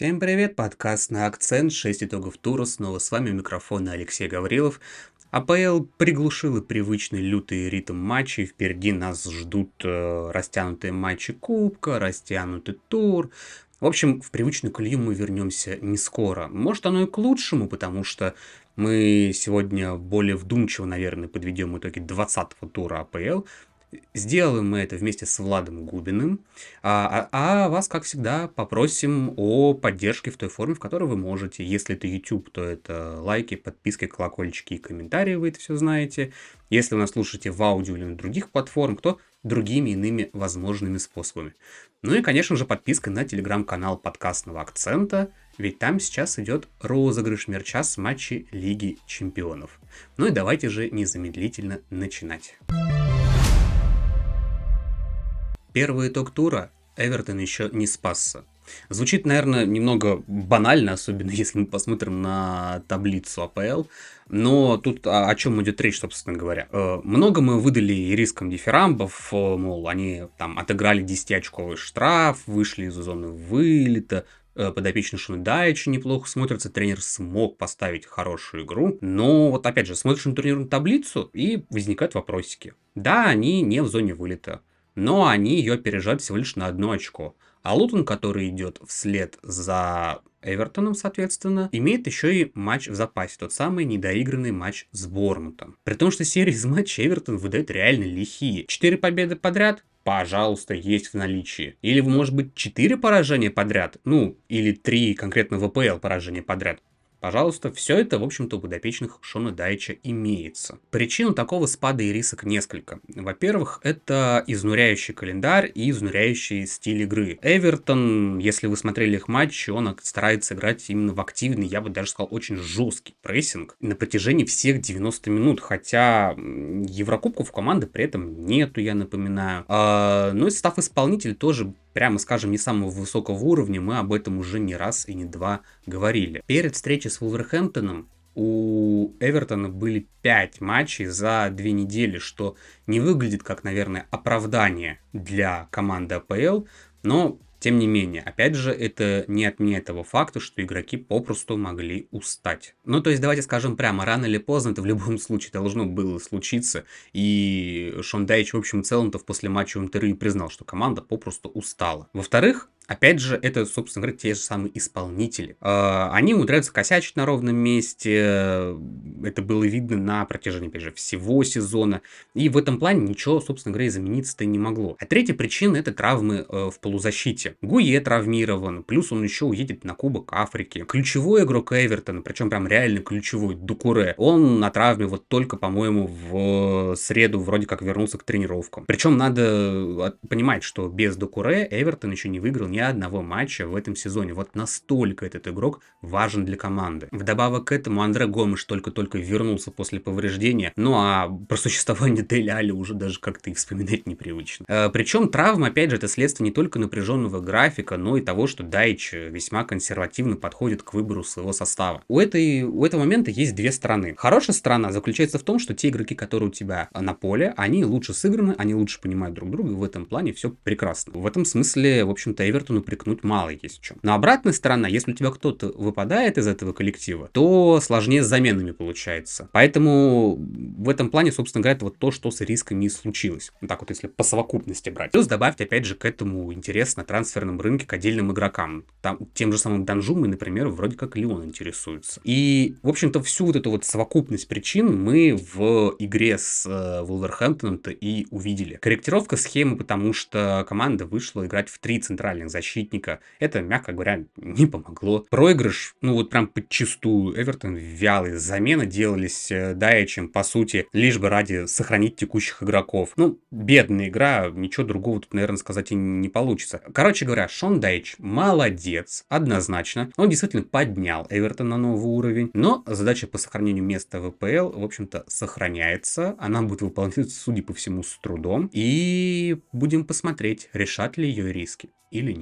Всем привет, подкаст на акцент, 6 итогов тура, снова с вами у микрофона Алексей Гаврилов. АПЛ приглушила привычный лютый ритм матчей, впереди нас ждут э, растянутые матчи Кубка, растянутый тур. В общем, в привычную колею мы вернемся не скоро. Может оно и к лучшему, потому что мы сегодня более вдумчиво, наверное, подведем итоги 20-го тура АПЛ, Сделаем мы это вместе с Владом Губиным, а, а, а вас, как всегда, попросим о поддержке в той форме, в которой вы можете. Если это YouTube, то это лайки, подписки, колокольчики и комментарии, вы это все знаете. Если вы нас слушаете в аудио или на других платформах, то другими иными возможными способами. Ну и, конечно же, подписка на телеграм-канал подкастного акцента, ведь там сейчас идет розыгрыш мерча с матчей Лиги Чемпионов. Ну и давайте же незамедлительно начинать. Первый итог тура Эвертон еще не спасся. Звучит, наверное, немного банально, особенно если мы посмотрим на таблицу АПЛ. Но тут о, о чем идет речь, собственно говоря. Э, много мы выдали риском дифирамбов, э, мол, они там отыграли 10-очковый штраф, вышли из зоны вылета, э, подопечный Шунедайчи неплохо смотрится, тренер смог поставить хорошую игру. Но вот опять же, смотришь на турнирную таблицу и возникают вопросики. Да, они не в зоне вылета но они ее опережают всего лишь на одно очко. А Лутон, который идет вслед за Эвертоном, соответственно, имеет еще и матч в запасе, тот самый недоигранный матч с Бормутом. При том, что серия из матчей Эвертон выдает реально лихие. Четыре победы подряд, пожалуйста, есть в наличии. Или, может быть, четыре поражения подряд, ну, или три конкретно ВПЛ поражения подряд. Пожалуйста, все это, в общем-то, у подопечных Шона Дайча имеется. Причин такого спада и рисок несколько. Во-первых, это изнуряющий календарь и изнуряющий стиль игры. Эвертон, если вы смотрели их матч, он старается играть именно в активный, я бы даже сказал, очень жесткий прессинг на протяжении всех 90 минут, хотя Еврокубков команды при этом нету, я напоминаю. А, ну и состав исполнитель тоже прямо скажем, не самого высокого уровня, мы об этом уже не раз и не два говорили. Перед встречей с Вулверхэмптоном у Эвертона были 5 матчей за две недели, что не выглядит как, наверное, оправдание для команды АПЛ, но тем не менее, опять же, это не отменяет того факта, что игроки попросту могли устать. Ну, то есть, давайте скажем прямо, рано или поздно это в любом случае должно было случиться. И Шон Дайч, в общем целом-то после матча в интервью признал, что команда попросту устала. Во-вторых, Опять же, это, собственно говоря, те же самые исполнители. А, они умудряются косячить на ровном месте. Это было видно на протяжении, опять же, всего сезона. И в этом плане ничего, собственно говоря, измениться-то не могло. А третья причина – это травмы э, в полузащите. Гуе травмирован, плюс он еще уедет на Кубок Африки. Ключевой игрок Эвертона, причем прям реально ключевой, Дукуре, он на травме вот только, по-моему, в среду вроде как вернулся к тренировкам. Причем надо э, понимать, что без Дукуре Эвертон еще не выиграл ни одного матча в этом сезоне. Вот настолько этот игрок важен для команды. Вдобавок к этому Андре Гомеш только-только вернулся после повреждения, ну а про существование Дель Али уже даже как-то и вспоминать непривычно. Э, причем травма, опять же, это следствие не только напряженного графика, но и того, что Дайч весьма консервативно подходит к выбору своего состава. У, этой, у этого момента есть две стороны. Хорошая сторона заключается в том, что те игроки, которые у тебя на поле, они лучше сыграны, они лучше понимают друг друга, и в этом плане все прекрасно. В этом смысле, в общем-то, Эвертон Эвертону прикнуть мало есть в чем. Но обратная сторона, если у тебя кто-то выпадает из этого коллектива, то сложнее с заменами получается. Поэтому в этом плане, собственно говоря, это вот то, что с рисками и случилось. Вот так вот, если по совокупности брать. Плюс добавьте, опять же, к этому интерес на трансферном рынке к отдельным игрокам. Там, тем же самым Данжумой, например, вроде как Леон интересуется. И, в общем-то, всю вот эту вот совокупность причин мы в игре с э, Вулверхэмптоном-то и увидели. Корректировка схемы, потому что команда вышла играть в три центральных защитника. Это, мягко говоря, не помогло. Проигрыш, ну вот прям подчистую. Эвертон вялый. Замены делались э, Даичем, по сути, лишь бы ради сохранить текущих игроков. Ну, бедная игра, ничего другого тут, наверное, сказать и не получится. Короче говоря, Шон Дайч молодец, однозначно. Он действительно поднял Эвертон на новый уровень. Но задача по сохранению места в ВПЛ, в общем-то, сохраняется. Она будет выполняться, судя по всему, с трудом. И будем посмотреть, решат ли ее риски или нет.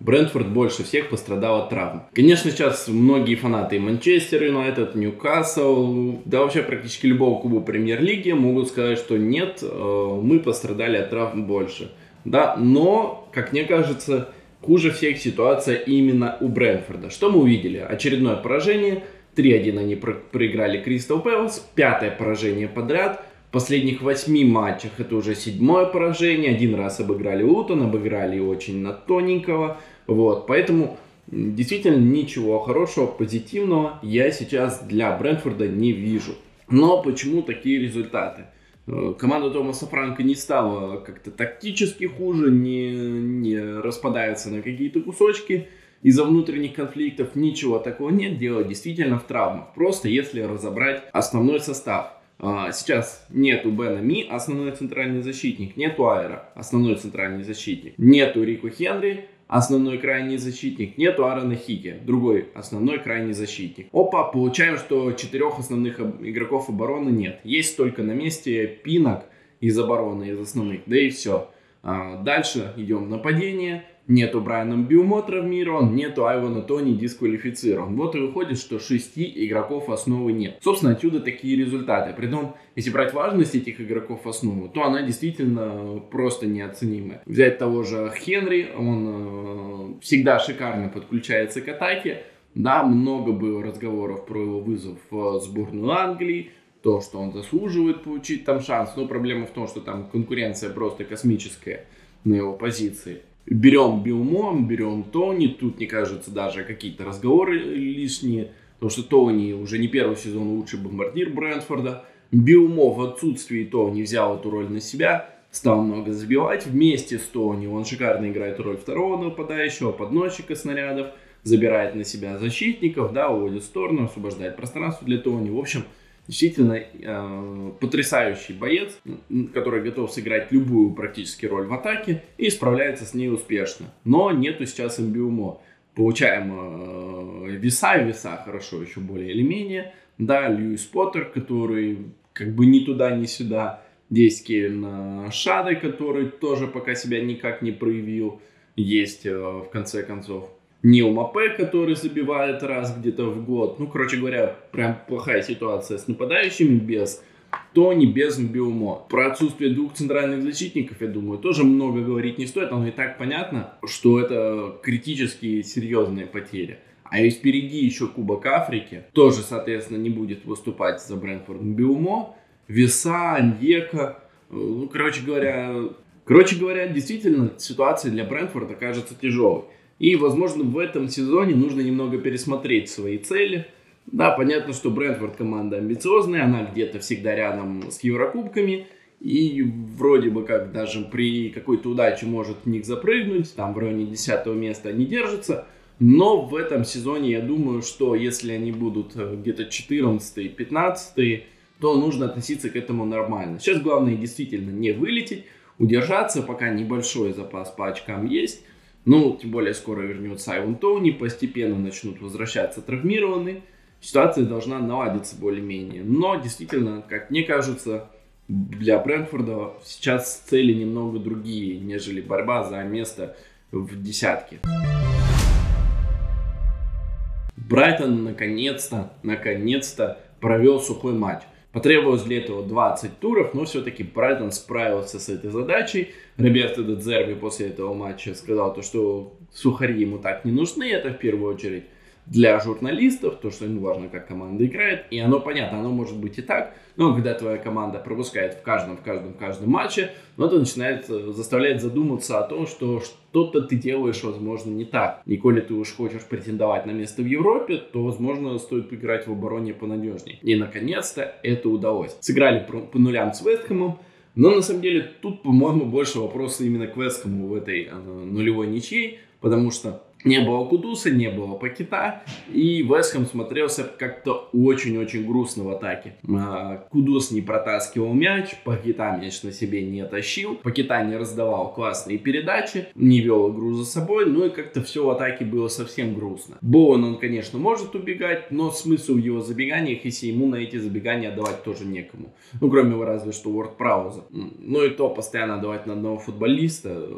Брентфорд больше всех пострадал от травм. Конечно, сейчас многие фанаты Манчестер Юнайтед, Ньюкасл, да вообще практически любого клуба премьер-лиги могут сказать, что нет, э, мы пострадали от травм больше. Да, но, как мне кажется, хуже всех ситуация именно у Брэнфорда. Что мы увидели? Очередное поражение. 3-1 они проиграли Кристал Пэлас. Пятое поражение подряд. Последних восьми матчах это уже седьмое поражение. Один раз обыграли Лутон, обыграли очень на тоненького. Вот, поэтому действительно ничего хорошего, позитивного я сейчас для Брэнфорда не вижу. Но почему такие результаты? Э, команда Томаса Франка не стала как-то тактически хуже, не, не распадается на какие-то кусочки из-за внутренних конфликтов. Ничего такого нет, дело действительно в травмах. Просто если разобрать основной состав. А, сейчас нету Бена Ми, основной центральный защитник, нету Айра, основной центральный защитник, нету Рико Хенри, основной крайний защитник, нету Аарона Хиги, другой основной крайний защитник. Опа, получаем, что четырех основных игроков обороны нет. Есть только на месте Пинок из обороны, из основных, да и все. А, дальше идем в нападение. Нету Брайана Бьюмо травмирован, нету Айвана Тони дисквалифицирован. Вот и выходит, что шести игроков основы нет. Собственно, отсюда такие результаты. Притом, если брать важность этих игроков основы, то она действительно просто неоценимая. Взять того же Хенри, он э, всегда шикарно подключается к атаке. Да, много было разговоров про его вызов в сборную Англии, то, что он заслуживает получить там шанс. Но проблема в том, что там конкуренция просто космическая на его позиции берем Билмон, берем Тони, тут не кажется даже какие-то разговоры лишние, потому что Тони уже не первый сезон лучший бомбардир Брэнфорда. Билмо в отсутствии Тони взял эту роль на себя, стал много забивать. Вместе с Тони он шикарно играет роль второго нападающего, подносчика снарядов, забирает на себя защитников, да, уводит в сторону, освобождает пространство для Тони. В общем, действительно э, потрясающий боец, который готов сыграть любую практически роль в атаке и справляется с ней успешно. Но нету сейчас имбиумо. Получаем э, веса, веса хорошо еще более или менее. Да, Льюис Поттер, который как бы ни туда, ни сюда. Есть Кейн Шады, который тоже пока себя никак не проявил. Есть э, в конце концов Нил Мапе, который забивает раз где-то в год. Ну, короче говоря, прям плохая ситуация с нападающими без Тони, без Биумо. Про отсутствие двух центральных защитников, я думаю, тоже много говорить не стоит. Оно и так понятно, что это критически серьезные потери. А и впереди еще Кубок Африки. Тоже, соответственно, не будет выступать за Брэнфорд Биумо. Веса, Аньека. Ну, короче говоря, короче говоря, действительно ситуация для Брэнфорда кажется тяжелой. И, возможно, в этом сезоне нужно немного пересмотреть свои цели. Да, понятно, что Брентфорд команда амбициозная, она где-то всегда рядом с Еврокубками. И вроде бы как даже при какой-то удаче может в них запрыгнуть, там в районе 10 места они держатся. Но в этом сезоне я думаю, что если они будут э, где-то 14-15, то нужно относиться к этому нормально. Сейчас главное действительно не вылететь, удержаться, пока небольшой запас по очкам есть. Ну, тем более скоро вернется Айвон Тоуни, постепенно начнут возвращаться травмированные. Ситуация должна наладиться более-менее. Но действительно, как мне кажется, для Брэнфорда сейчас цели немного другие, нежели борьба за место в десятке. Брайтон наконец-то, наконец-то провел сухой матч. Потребовалось для этого 20 туров, но все-таки Брайтон справился с этой задачей. Роберто Дедзерби после этого матча сказал, то, что сухари ему так не нужны, это в первую очередь для журналистов, то, что ему важно, как команда играет, и оно понятно, оно может быть и так, но когда твоя команда пропускает в каждом, в каждом, в каждом матче, ну, это начинает э, заставлять задуматься о том, что что-то ты делаешь, возможно, не так. И коли ты уж хочешь претендовать на место в Европе, то, возможно, стоит играть в обороне понадежнее. И, наконец-то, это удалось. Сыграли по нулям с Вестхэмом, но, на самом деле, тут, по-моему, больше вопроса именно к Вестхэму в этой э, нулевой ничьей, потому что не было Кудуса, не было Пакета, и Вестхэм смотрелся как-то очень-очень грустно в атаке. А, Кудус не протаскивал мяч, Пакета мяч на себе не тащил, Пакета не раздавал классные передачи, не вел игру за собой, ну и как-то все в атаке было совсем грустно. Боуэн, он, конечно, может убегать, но смысл в его забеганиях, если ему на эти забегания отдавать тоже некому. Ну, кроме его разве что Уорд Прауза. Ну и то постоянно давать на одного футболиста,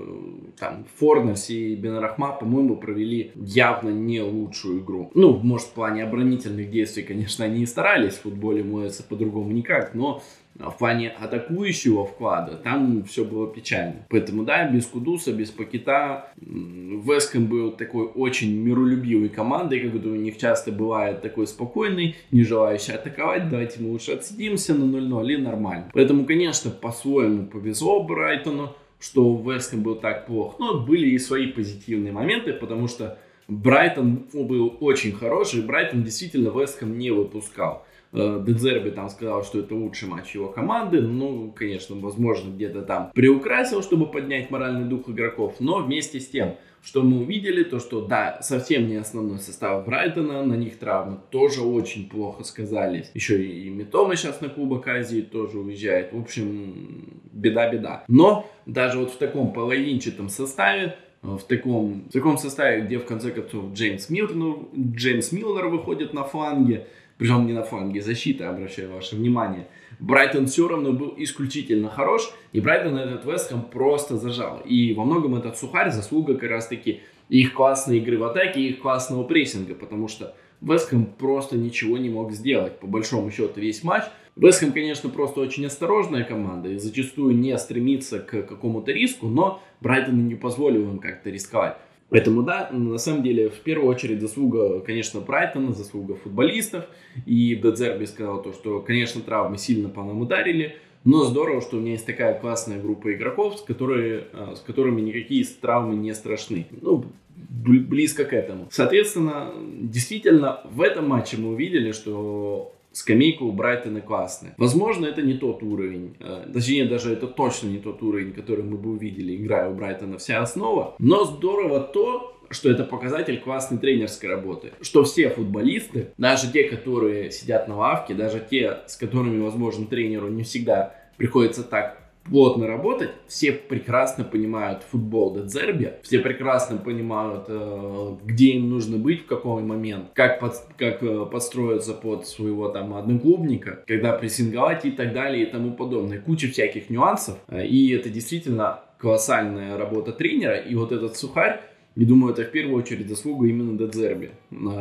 там, Форнерс и Бенрахма, по-моему, провели провели явно не лучшую игру. Ну, может, в плане оборонительных действий, конечно, они и старались, в футболе моется по-другому никак, но в плане атакующего вклада там все было печально. Поэтому, да, без Кудуса, без Пакета Веском был такой очень миролюбивой командой, как у них часто бывает такой спокойный, не желающий атаковать, давайте мы лучше отсидимся на 0-0 и нормально. Поэтому, конечно, по-своему повезло Брайтону, что Веском был так плохо, но были и свои позитивные моменты, потому что Брайтон был очень хороший, Брайтон действительно Веском не выпускал. Э, Дезерби там сказал, что это лучший матч его команды. Ну, конечно, возможно, где-то там приукрасил, чтобы поднять моральный дух игроков. Но вместе с тем, что мы увидели, то что, да, совсем не основной состав Брайтона, на них травмы тоже очень плохо сказались. Еще и Митома сейчас на Кубок Азии тоже уезжает. В общем, беда-беда. Но даже вот в таком половинчатом составе э, в таком, в таком составе, где в конце концов Джеймс Милнер, Джеймс Милнер выходит на фланге, причем не на фланге защиты, обращаю ваше внимание. Брайтон все равно был исключительно хорош, и Брайтон этот Вестхэм просто зажал. И во многом этот сухарь заслуга как раз таки их классной игры в атаке, их классного прессинга, потому что Вестхэм просто ничего не мог сделать. По большому счету весь матч. Вестхэм, конечно, просто очень осторожная команда и зачастую не стремится к какому-то риску, но Брайтон не позволил им как-то рисковать. Поэтому, да, на самом деле, в первую очередь заслуга, конечно, Брайтона, заслуга футболистов. И Дедзерби сказал то, что, конечно, травмы сильно по нам ударили, но здорово, что у меня есть такая классная группа игроков, с, которые, а, с которыми никакие травмы не страшны. Ну, близко к этому. Соответственно, действительно, в этом матче мы увидели, что скамейка у Брайтона классная. Возможно, это не тот уровень, э, точнее, даже это точно не тот уровень, который мы бы увидели, играя у Брайтона вся основа. Но здорово то, что это показатель классной тренерской работы. Что все футболисты, даже те, которые сидят на лавке, даже те, с которыми, возможно, тренеру не всегда приходится так плотно работать, все прекрасно понимают футбол до Дедзерби, все прекрасно понимают, э, где им нужно быть, в какой момент, как, под, как э, подстроиться под своего там одноклубника, когда прессинговать и так далее и тому подобное. Куча всяких нюансов, э, и это действительно колоссальная работа тренера, и вот этот сухарь, и думаю, это в первую очередь заслуга именно Дедзерби.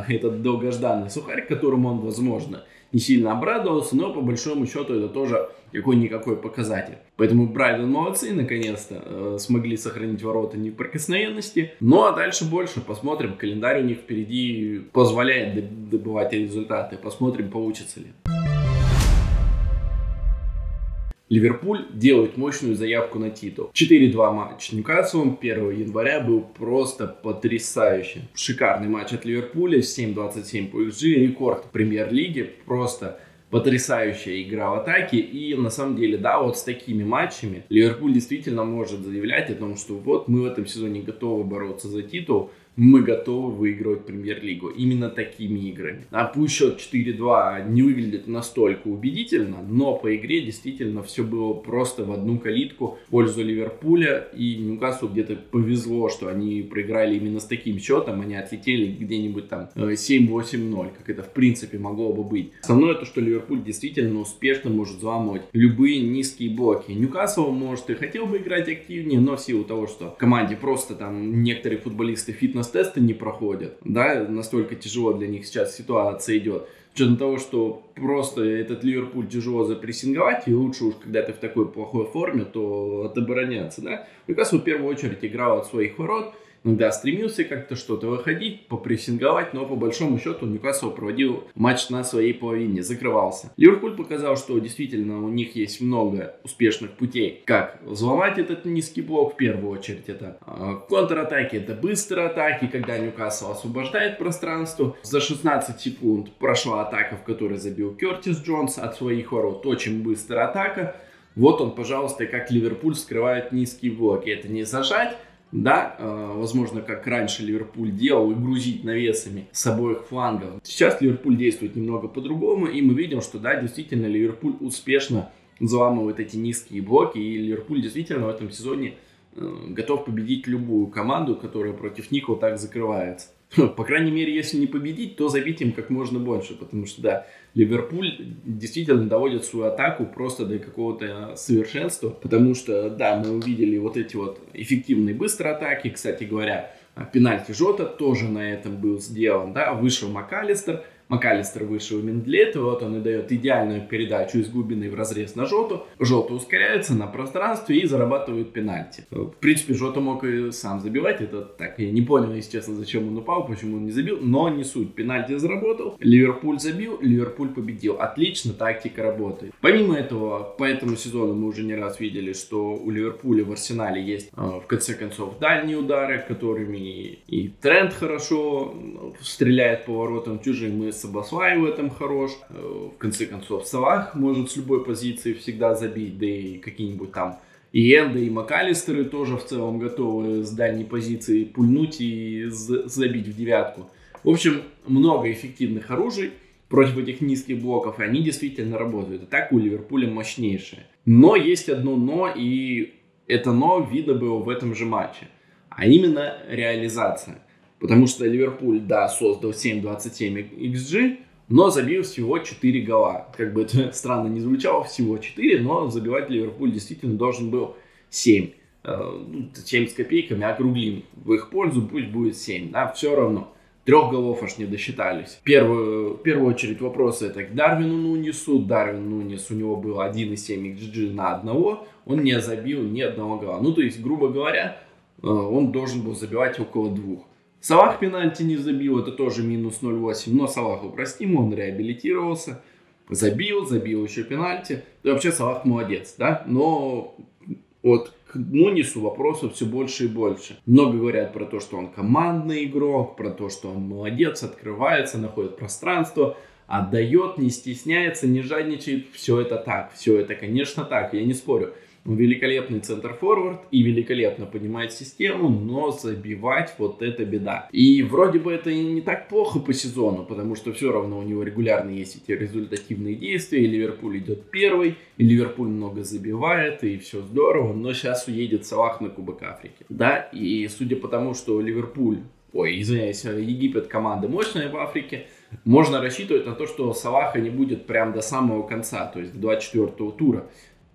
Этот долгожданный сухарь, которому он, возможно, не сильно обрадовался, но по большому счету это тоже какой-никакой показатель. Поэтому Брайден молодцы, наконец-то э, смогли сохранить ворота неприкосновенности. Ну а дальше больше. Посмотрим, календарь у них впереди позволяет добывать результаты. Посмотрим, получится ли. Ливерпуль делает мощную заявку на титул. 4-2 матч с Ньюкаслом 1 января был просто потрясающий. Шикарный матч от Ливерпуля, 7-27 по XG, рекорд премьер-лиги, просто потрясающая игра в атаке. И на самом деле, да, вот с такими матчами Ливерпуль действительно может заявлять о том, что вот мы в этом сезоне готовы бороться за титул мы готовы выигрывать премьер-лигу. Именно такими играми. А пусть счет 4-2 не выглядит настолько убедительно, но по игре действительно все было просто в одну калитку в пользу Ливерпуля. И Ньюкаслу где-то повезло, что они проиграли именно с таким счетом. Они отлетели где-нибудь там 7-8-0, э, как это в принципе могло бы быть. Основное то, что Ливерпуль действительно успешно может взламывать любые низкие блоки. Ньюкасл, может, и хотел бы играть активнее, но в силу того, что команде просто там некоторые футболисты фитнес тесты не проходят, да, настолько тяжело для них сейчас ситуация идет. С учетом того, что просто этот Ливерпуль тяжело запрессинговать, и лучше уж, когда ты в такой плохой форме, то отобороняться, да. Ньюкасл в первую очередь играл от своих ворот, иногда стремился как-то что-то выходить, попрессинговать, но по большому счету Ньюкасл проводил матч на своей половине, закрывался. Ливерпуль показал, что действительно у них есть много успешных путей, как взломать этот низкий блок, в первую очередь это э, контратаки, это быстрые атаки, когда Ньюкасл освобождает пространство. За 16 секунд прошла атака, в которой забил Кертис Джонс от своих ворот, очень быстрая атака. Вот он, пожалуйста, как Ливерпуль скрывает низкие блоки. Это не зажать, да, э, возможно, как раньше Ливерпуль делал, и грузить навесами с обоих флангов. Сейчас Ливерпуль действует немного по-другому, и мы видим, что, да, действительно, Ливерпуль успешно взламывает эти низкие блоки, и Ливерпуль действительно в этом сезоне э, готов победить любую команду, которая против них вот так закрывается. По крайней мере, если не победить, то забить им как можно больше, потому что, да, Ливерпуль действительно доводит свою атаку просто до какого-то совершенства, потому что, да, мы увидели вот эти вот эффективные быстрые атаки, кстати говоря, А пенальти Жота тоже на этом был сделан, да, вышел МакАлистер, МакАлистер вышел именно для этого, вот он и дает идеальную передачу из глубины в разрез на Жоту. Жота ускоряется на пространстве и зарабатывает пенальти. В принципе, Жота мог и сам забивать, это так, я не понял, если честно, зачем он упал, почему он не забил, но не суть, пенальти заработал, Ливерпуль забил, Ливерпуль победил. Отлично, тактика работает. Помимо этого, по этому сезону мы уже не раз видели, что у Ливерпуля в арсенале есть, э, в конце концов, дальние удары, которыми и Тренд хорошо стреляет по воротам чужим, и Сабаслай в этом хорош. Э, в конце концов, Салах может с любой позиции всегда забить, да и какие-нибудь там и Энда, и МакАлистеры тоже в целом готовы с дальней позиции пульнуть и забить в девятку. В общем, много эффективных оружий против этих низких блоков, и они действительно работают. Атака у Ливерпуля мощнейшая. Но есть одно но, и это но видно было в этом же матче. А именно реализация. Потому что Ливерпуль, да, создал 7.27 XG, но забил всего 4 гола. Как бы это странно не звучало, всего 4, но забивать Ливерпуль действительно должен был 7. 7 э, ну, с копейками округлим в их пользу, пусть будет 7, да, все равно. Трех голов аж не досчитались. Первую, в первую очередь вопросы это к Дарвину Нунису. Дарвин Нунис, у него был 1,7 XG на одного, он не забил ни одного гола. Ну, то есть, грубо говоря, э, он должен был забивать около двух. Салах пенальти не забил, это тоже минус 0,8, но Салаху простим, он реабилитировался, забил, забил еще пенальти. И вообще Салах молодец, да, но вот к Нунису вопросов все больше и больше. Много говорят про то, что он командный игрок, про то, что он молодец, открывается, находит пространство, отдает, не стесняется, не жадничает. Все это так, все это, конечно, так, я не спорю великолепный центр-форвард и великолепно понимает систему, но забивать вот это беда. И вроде бы это не так плохо по сезону, потому что все равно у него регулярно есть эти результативные действия, и Ливерпуль идет первый, и Ливерпуль много забивает, и все здорово, но сейчас уедет Салах на Кубок Африки. Да, и судя по тому, что Ливерпуль, ой, извиняюсь, Египет команда мощная в Африке, можно рассчитывать на то, что Салаха не будет прям до самого конца, то есть до 24 тура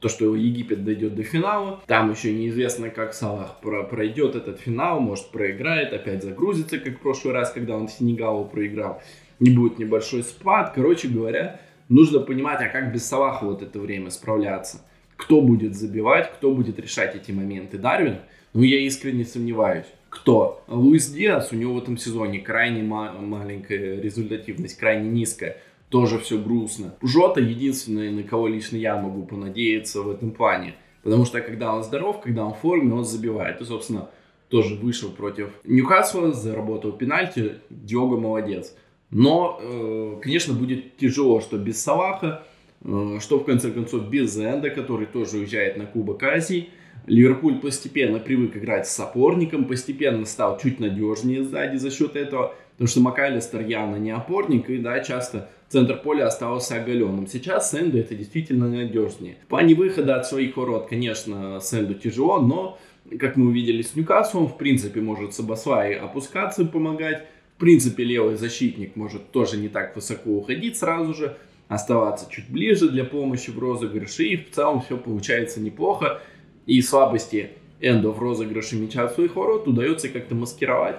то, что Египет дойдет до финала. Там еще неизвестно, как Салах пройдет этот финал, может проиграет, опять загрузится, как в прошлый раз, когда он Сенегалу проиграл. Не будет небольшой спад. Короче говоря, нужно понимать, а как без Салаха вот это время справляться. Кто будет забивать, кто будет решать эти моменты. Дарвин? Ну, я искренне сомневаюсь. Кто? Луис Диас, у него в этом сезоне крайне ма- маленькая результативность, крайне низкая тоже все грустно. Жота единственный, на кого лично я могу понадеяться в этом плане. Потому что когда он здоров, когда он в форме, он забивает. И, собственно, тоже вышел против Ньюкасла, заработал пенальти. Диого молодец. Но, э, конечно, будет тяжело, что без Салаха, э, что в конце концов без Энда, который тоже уезжает на Кубок Азии. Ливерпуль постепенно привык играть с опорником, постепенно стал чуть надежнее сзади за счет этого, потому что МакАлистер явно не опорник, и да, часто центр поля оставался оголенным. Сейчас Сэнду это действительно надежнее. В плане выхода от своих ворот, конечно, Сэнду тяжело, но, как мы увидели с Ньюкаслом, в принципе, может Сабасвай опускаться, помогать. В принципе, левый защитник может тоже не так высоко уходить сразу же, оставаться чуть ближе для помощи в розыгрыше. И в целом все получается неплохо. И слабости Эндо в розыгрыше мяча от своих ворот удается как-то маскировать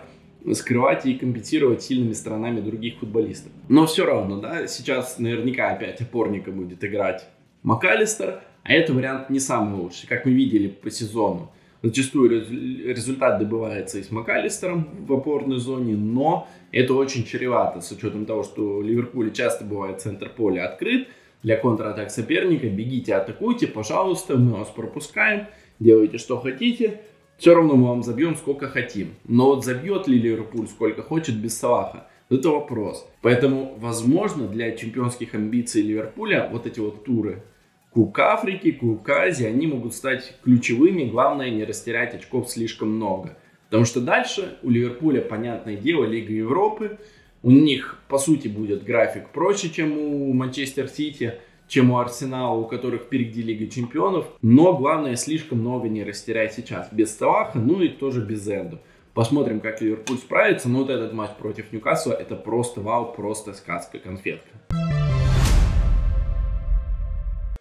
скрывать и компенсировать сильными сторонами других футболистов. Но все равно, да, сейчас наверняка опять опорника будет играть МакАлистер, а это вариант не самый лучший, как мы видели по сезону. Зачастую результат добывается и с МакАлистером в опорной зоне, но это очень чревато, с учетом того, что в Ливерпуле часто бывает центр поля открыт для контратак соперника. Бегите, атакуйте, пожалуйста, мы вас пропускаем, делайте что хотите – все равно мы вам забьем сколько хотим. Но вот забьет ли Ливерпуль сколько хочет без Салаха? Это вопрос. Поэтому, возможно, для чемпионских амбиций Ливерпуля вот эти вот туры Кубка Африки, Кубка Азии, они могут стать ключевыми. Главное не растерять очков слишком много. Потому что дальше у Ливерпуля, понятное дело, Лига Европы. У них, по сути, будет график проще, чем у Манчестер Сити чем у Арсенала, у которых впереди Лига Чемпионов. Но главное, слишком много не растерять сейчас. Без Салаха, ну и тоже без Энду. Посмотрим, как Ливерпуль справится. Но вот этот матч против Ньюкасла, это просто вау, просто сказка, конфетка.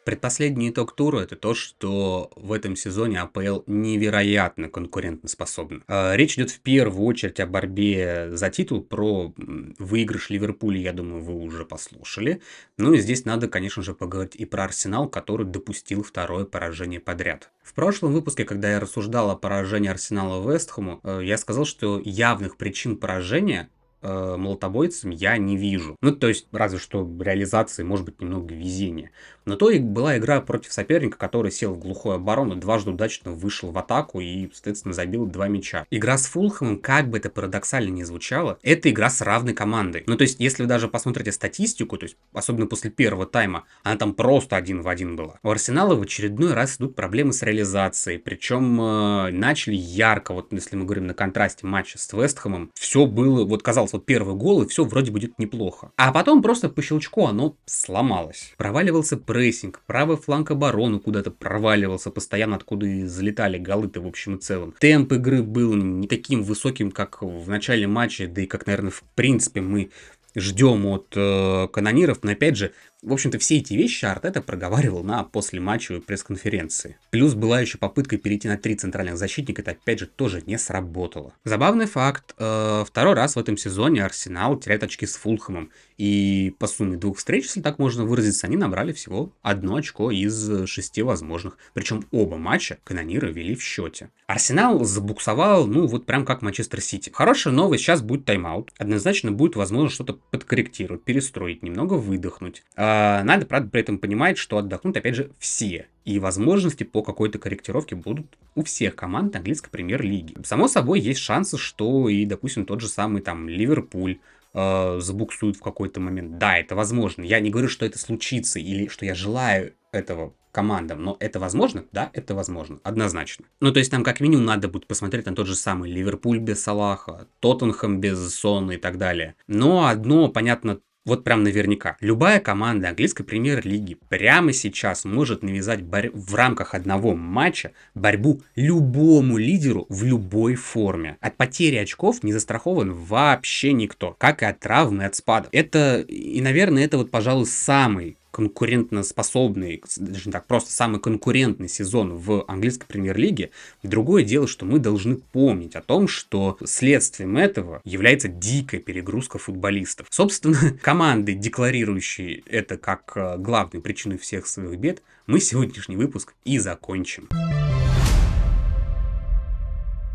Предпоследний итог тура это то, что в этом сезоне АПЛ невероятно конкурентоспособна. А, речь идет в первую очередь о борьбе за титул, про выигрыш Ливерпуля, я думаю, вы уже послушали. Ну и здесь надо, конечно же, поговорить и про Арсенал, который допустил второе поражение подряд. В прошлом выпуске, когда я рассуждал о поражении Арсенала Вестхэму, э, я сказал, что явных причин поражения э, молотобойцам я не вижу. Ну, то есть, разве что реализации, может быть, немного везения. Но то и была игра против соперника, который сел в глухую оборону, дважды удачно вышел в атаку и, соответственно, забил два мяча. Игра с Фулхэмом, как бы это парадоксально не звучало, это игра с равной командой. Ну, то есть, если вы даже посмотрите статистику, то есть, особенно после первого тайма, она там просто один в один была. У Арсенала в очередной раз идут проблемы с реализацией, причем э, начали ярко, вот если мы говорим на контрасте матча с Вестхэмом, все было, вот казалось, вот первый гол, и все вроде будет неплохо. А потом просто по щелчку оно сломалось. Проваливался прессинг, правый фланг обороны куда-то проваливался постоянно, откуда и залетали голы-то в общем и целом. Темп игры был не таким высоким, как в начале матча, да и как, наверное, в принципе мы ждем от э, канониров, но опять же, в общем-то, все эти вещи Артета проговаривал на послематчевой пресс-конференции. Плюс была еще попытка перейти на три центральных защитника, это опять же тоже не сработало. Забавный факт, э, второй раз в этом сезоне Арсенал теряет очки с Фулхэмом. И по сумме двух встреч, если так можно выразиться, они набрали всего одно очко из шести возможных. Причем оба матча канониры вели в счете. Арсенал забуксовал, ну вот прям как Манчестер Сити. Хорошая новость, сейчас будет тайм-аут. Однозначно будет возможно что-то подкорректировать, перестроить, немного выдохнуть. А, надо, правда, при этом понимать, что отдохнут, опять же, все. И возможности по какой-то корректировке будут у всех команд английской премьер-лиги. Само собой, есть шансы, что и, допустим, тот же самый там Ливерпуль, э, забуксует в какой-то момент. Да, это возможно. Я не говорю, что это случится или что я желаю этого командам, но это возможно? Да, это возможно, однозначно. Ну, то есть там как минимум надо будет посмотреть на тот же самый Ливерпуль без Салаха, Тоттенхэм без Сона и так далее. Но одно, понятно, вот прям наверняка. Любая команда английской премьер-лиги прямо сейчас может навязать борь... в рамках одного матча борьбу любому лидеру в любой форме. От потери очков не застрахован вообще никто, как и от травмы, от спадов. Это, и, наверное, это вот, пожалуй, самый конкурентоспособный, даже не так просто самый конкурентный сезон в английской премьер-лиге. Другое дело, что мы должны помнить о том, что следствием этого является дикая перегрузка футболистов. Собственно, команды, декларирующие это как э, главную причину всех своих бед, мы сегодняшний выпуск и закончим.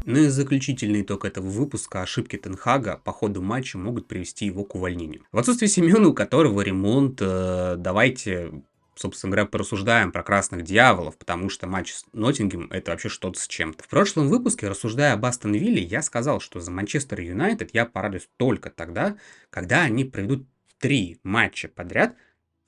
Ну и заключительный итог этого выпуска ошибки Тенхага по ходу матча могут привести его к увольнению. В отсутствие Семена, у которого ремонт, э, давайте собственно говоря, порассуждаем про красных дьяволов, потому что матч с Ноттингем это вообще что-то с чем-то. В прошлом выпуске, рассуждая об Астон Вилле, я сказал, что за Манчестер Юнайтед я порадуюсь только тогда, когда они проведут три матча подряд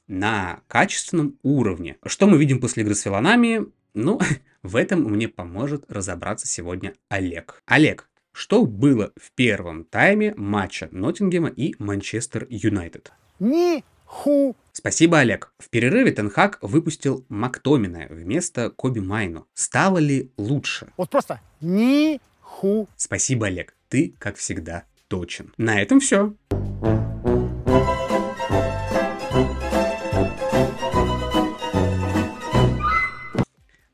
на качественном уровне. Что мы видим после игры с Виланами? Ну, в этом мне поможет разобраться сегодня Олег. Олег, что было в первом тайме матча Ноттингема и Манчестер Юнайтед? Ни ху. Спасибо, Олег. В перерыве Тенхак выпустил Мактомина вместо Коби Майну. Стало ли лучше? Вот просто ни ху. Спасибо, Олег. Ты, как всегда, точен. На этом все.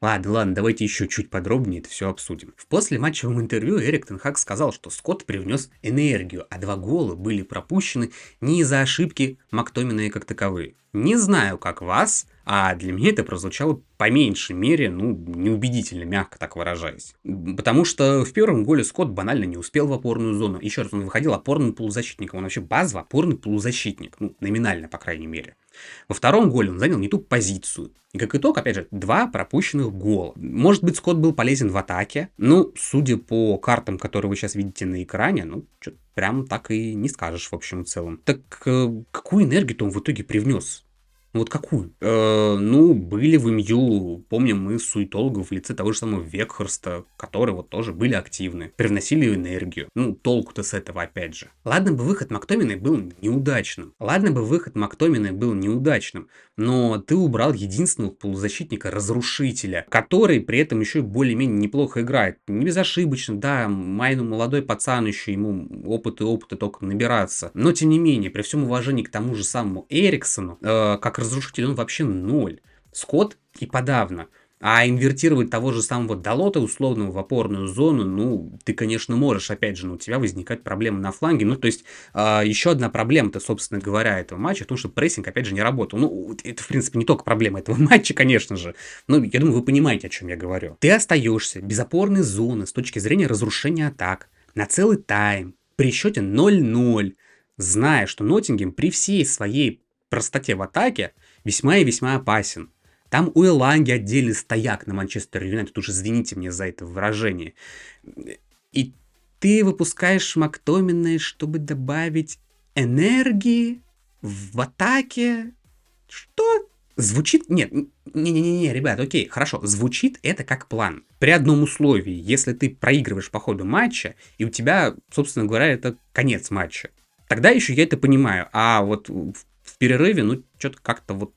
Ладно, ладно, давайте еще чуть подробнее это все обсудим. В послематчевом интервью Эрик Тенхак сказал, что Скотт привнес энергию, а два гола были пропущены не из-за ошибки Мактомина как таковые. Не знаю, как вас, а для меня это прозвучало по меньшей мере, ну, неубедительно, мягко так выражаясь. Потому что в первом голе Скотт банально не успел в опорную зону. Еще раз, он выходил опорным полузащитником. Он вообще базово опорный полузащитник. Ну, номинально, по крайней мере. Во втором голе он занял не ту позицию. И как итог, опять же, два пропущенных гола. Может быть, Скотт был полезен в атаке. Ну, судя по картам, которые вы сейчас видите на экране, ну, что-то прям так и не скажешь в общем и целом. Так э, какую энергию-то он в итоге привнес? Ну, вот какую? Э, ну, были в МЮ, помним мы суетологов в лице того же самого Векхорста, которые вот тоже были активны, привносили энергию. Ну, толку-то с этого опять же. Ладно бы выход Мактоминой был неудачным. Ладно бы выход Мактоминой был неудачным, но ты убрал единственного полузащитника-разрушителя, который при этом еще и более-менее неплохо играет. Не безошибочно, да, Майну молодой пацан еще, ему опыт и опыта только набираться. Но тем не менее, при всем уважении к тому же самому Эриксону, э, как разрушитель он вообще ноль. Скотт и подавно. А инвертировать того же самого Далота условного в опорную зону, ну, ты, конечно, можешь, опять же, но у тебя возникают проблемы на фланге. Ну, то есть, э, еще одна проблема-то, собственно говоря, этого матча, в том, что прессинг, опять же, не работал. Ну, это, в принципе, не только проблема этого матча, конечно же. Но я думаю, вы понимаете, о чем я говорю. Ты остаешься без опорной зоны с точки зрения разрушения атак на целый тайм при счете 0-0, зная, что Ноттингем при всей своей простоте в атаке весьма и весьма опасен. Там у Эланги отдельный стояк на Манчестер Юнайтед, уж извините мне за это выражение. И ты выпускаешь Мактомина, чтобы добавить энергии в атаке. Что? Звучит... Нет, не-не-не, ребят, окей, хорошо. Звучит это как план. При одном условии, если ты проигрываешь по ходу матча, и у тебя, собственно говоря, это конец матча. Тогда еще я это понимаю. А вот в перерыве, ну, что-то как-то вот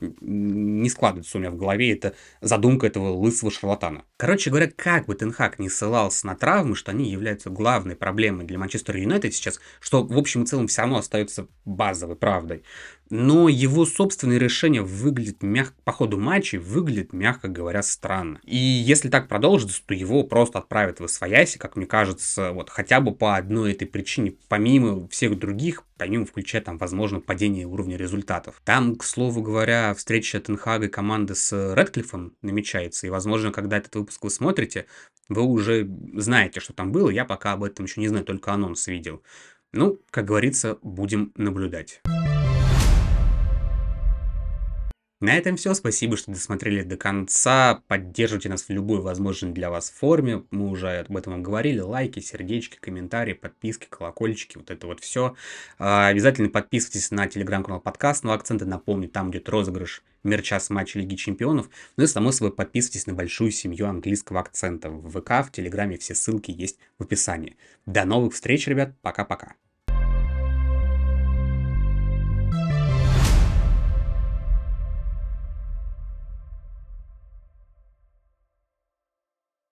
не складывается у меня в голове эта задумка этого лысого шарлатана. Короче говоря, как бы Тенхак не ссылался на травмы, что они являются главной проблемой для Манчестер Юнайтед сейчас, что в общем и целом все равно остается базовой правдой но его собственные решения выглядят мягко, по ходу матча выглядят, мягко говоря, странно. И если так продолжится, то его просто отправят в Освояси, как мне кажется, вот хотя бы по одной этой причине, помимо всех других, помимо включая там, возможно, падение уровня результатов. Там, к слову говоря, встреча Тенхага и команды с Редклиффом намечается, и, возможно, когда этот выпуск вы смотрите, вы уже знаете, что там было, я пока об этом еще не знаю, только анонс видел. Ну, как говорится, будем наблюдать. На этом все. Спасибо, что досмотрели до конца. Поддерживайте нас в любой возможной для вас форме. Мы уже об этом говорили. Лайки, сердечки, комментарии, подписки, колокольчики. Вот это вот все. А, обязательно подписывайтесь на телеграм-канал подкастного акцента. Напомню, там идет розыгрыш мерча с матча Лиги Чемпионов. Ну и, само собой, подписывайтесь на большую семью английского акцента. В ВК, в Телеграме все ссылки есть в описании. До новых встреч, ребят. Пока-пока.